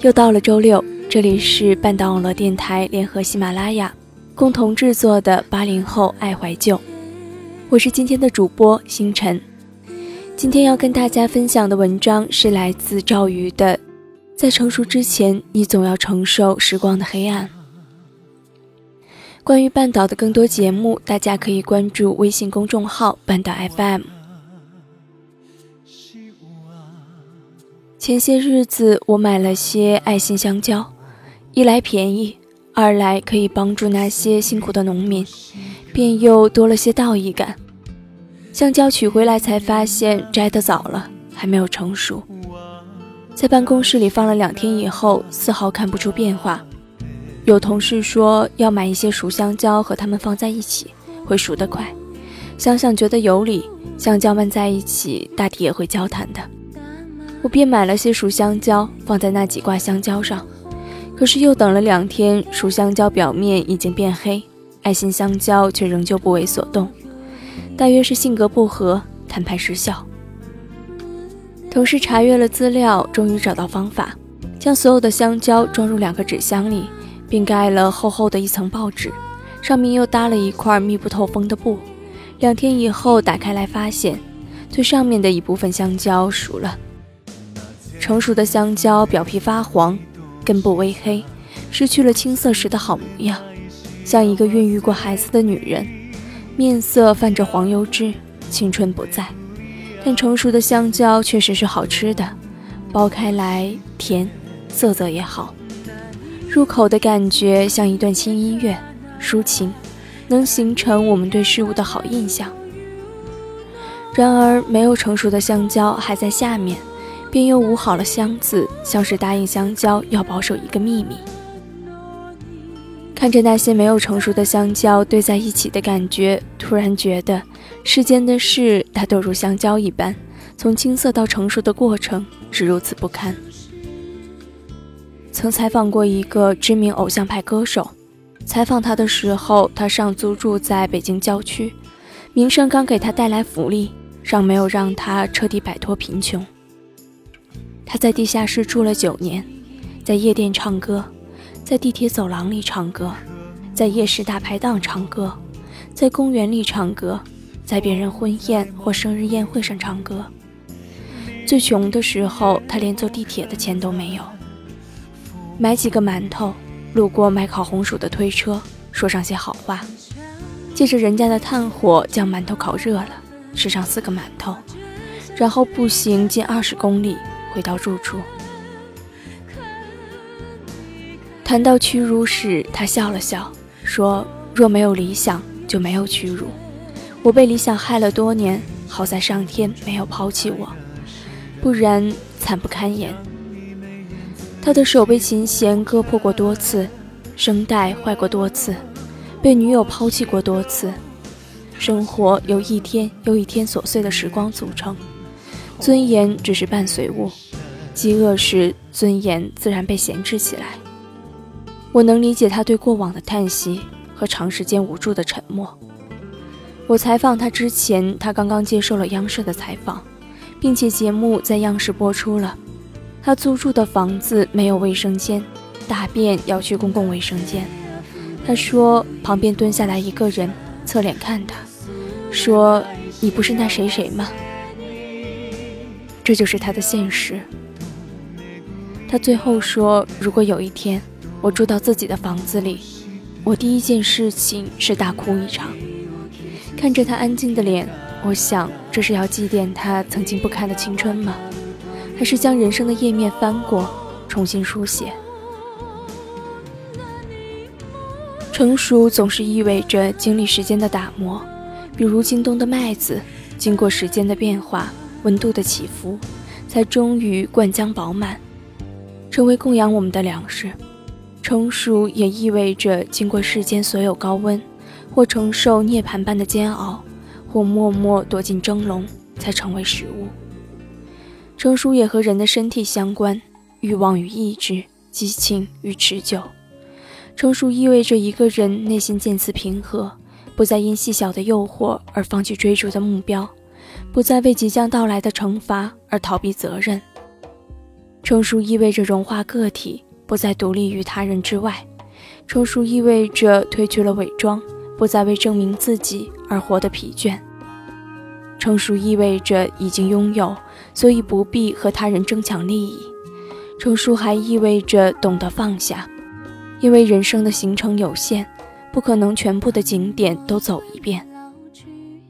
又到了周六，这里是半岛网络电台联合喜马拉雅共同制作的八零后爱怀旧，我是今天的主播星辰。今天要跟大家分享的文章是来自赵瑜的《在成熟之前，你总要承受时光的黑暗》。关于半岛的更多节目，大家可以关注微信公众号“半岛 FM”。前些日子，我买了些爱心香蕉，一来便宜，二来可以帮助那些辛苦的农民，便又多了些道义感。香蕉取回来才发现摘得早了，还没有成熟。在办公室里放了两天以后，丝毫看不出变化。有同事说要买一些熟香蕉和它们放在一起，会熟得快。想想觉得有理，香蕉们在一起，大抵也会交谈的。我便买了些熟香蕉，放在那几挂香蕉上。可是又等了两天，熟香蕉表面已经变黑，爱心香蕉却仍旧不为所动。大约是性格不合，谈判失效。同事查阅了资料，终于找到方法，将所有的香蕉装入两个纸箱里，并盖了厚厚的一层报纸，上面又搭了一块密不透风的布。两天以后打开来，发现最上面的一部分香蕉熟了。成熟的香蕉表皮发黄，根部微黑，失去了青涩时的好模样，像一个孕育过孩子的女人，面色泛着黄油脂，青春不在。但成熟的香蕉确实是好吃的，剥开来甜，色泽也好，入口的感觉像一段轻音乐，抒情，能形成我们对事物的好印象。然而，没有成熟的香蕉还在下面。便又捂好了箱子，像是答应香蕉要保守一个秘密。看着那些没有成熟的香蕉堆在一起的感觉，突然觉得世间的事，它都如香蕉一般，从青涩到成熟的过程是如此不堪。曾采访过一个知名偶像派歌手，采访他的时候，他尚租住在北京郊区，名声刚给他带来福利，尚没有让他彻底摆脱贫穷。他在地下室住了九年，在夜店唱歌，在地铁走廊里唱歌，在夜市大排档唱歌，在公园里唱歌，在别人婚宴或生日宴会上唱歌。最穷的时候，他连坐地铁的钱都没有。买几个馒头，路过卖烤红薯的推车，说上些好话，借着人家的炭火将馒头烤热了，吃上四个馒头，然后步行近二十公里。回到住处，谈到屈辱时，他笑了笑，说：“若没有理想，就没有屈辱。我被理想害了多年，好在上天没有抛弃我，不然惨不堪言。”他的手被琴弦割破过多次，声带坏过多次，被女友抛弃过多次，生活由一天又一天琐碎的时光组成。尊严只是伴随物，饥饿时尊严自然被闲置起来。我能理解他对过往的叹息和长时间无助的沉默。我采访他之前，他刚刚接受了央视的采访，并且节目在央视播出了。他租住的房子没有卫生间，大便要去公共卫生间。他说旁边蹲下来一个人，侧脸看他，说：“你不是那谁谁吗？”这就是他的现实。他最后说：“如果有一天我住到自己的房子里，我第一件事情是大哭一场。”看着他安静的脸，我想这是要祭奠他曾经不堪的青春吗？还是将人生的页面翻过，重新书写？成熟总是意味着经历时间的打磨，比如京东的麦子，经过时间的变化。温度的起伏，才终于灌浆饱满，成为供养我们的粮食。成熟也意味着经过世间所有高温，或承受涅槃般的煎熬，或默默躲进蒸笼，才成为食物。成熟也和人的身体相关，欲望与意志，激情与持久。成熟意味着一个人内心渐次平和，不再因细小的诱惑而放弃追逐的目标。不再为即将到来的惩罚而逃避责任。成熟意味着融化个体，不再独立于他人之外；成熟意味着褪去了伪装，不再为证明自己而活得疲倦；成熟意味着已经拥有，所以不必和他人争抢利益；成熟还意味着懂得放下，因为人生的行程有限，不可能全部的景点都走一遍。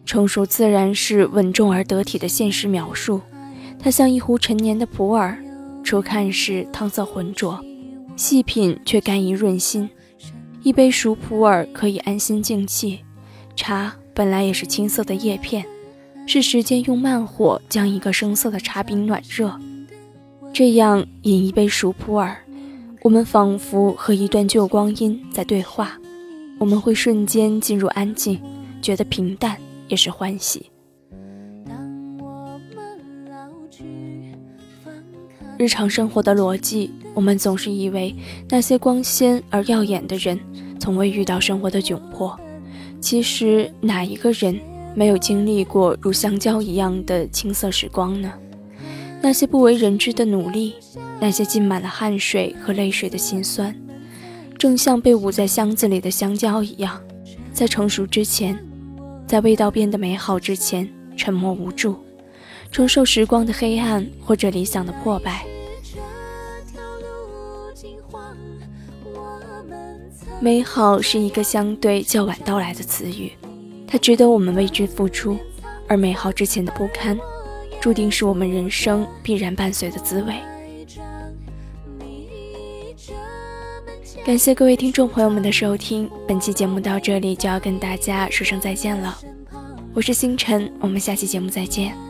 成熟自然是稳重而得体的现实描述，它像一壶陈年的普洱。初看时汤色浑浊，细品却甘怡润心。一杯熟普洱可以安心静气。茶本来也是青色的叶片，是时间用慢火将一个生涩的茶饼暖热。这样饮一杯熟普洱，我们仿佛和一段旧光阴在对话。我们会瞬间进入安静，觉得平淡也是欢喜。日常生活的逻辑，我们总是以为那些光鲜而耀眼的人，从未遇到生活的窘迫。其实，哪一个人没有经历过如香蕉一样的青涩时光呢？那些不为人知的努力，那些浸满了汗水和泪水的辛酸，正像被捂在箱子里的香蕉一样，在成熟之前，在味道变得美好之前，沉默无助。承受时光的黑暗，或者理想的破败。美好是一个相对较晚到来的词语，它值得我们为之付出。而美好之前的不堪，注定是我们人生必然伴随的滋味。感谢各位听众朋友们的收听，本期节目到这里就要跟大家说声再见了。我是星辰，我们下期节目再见。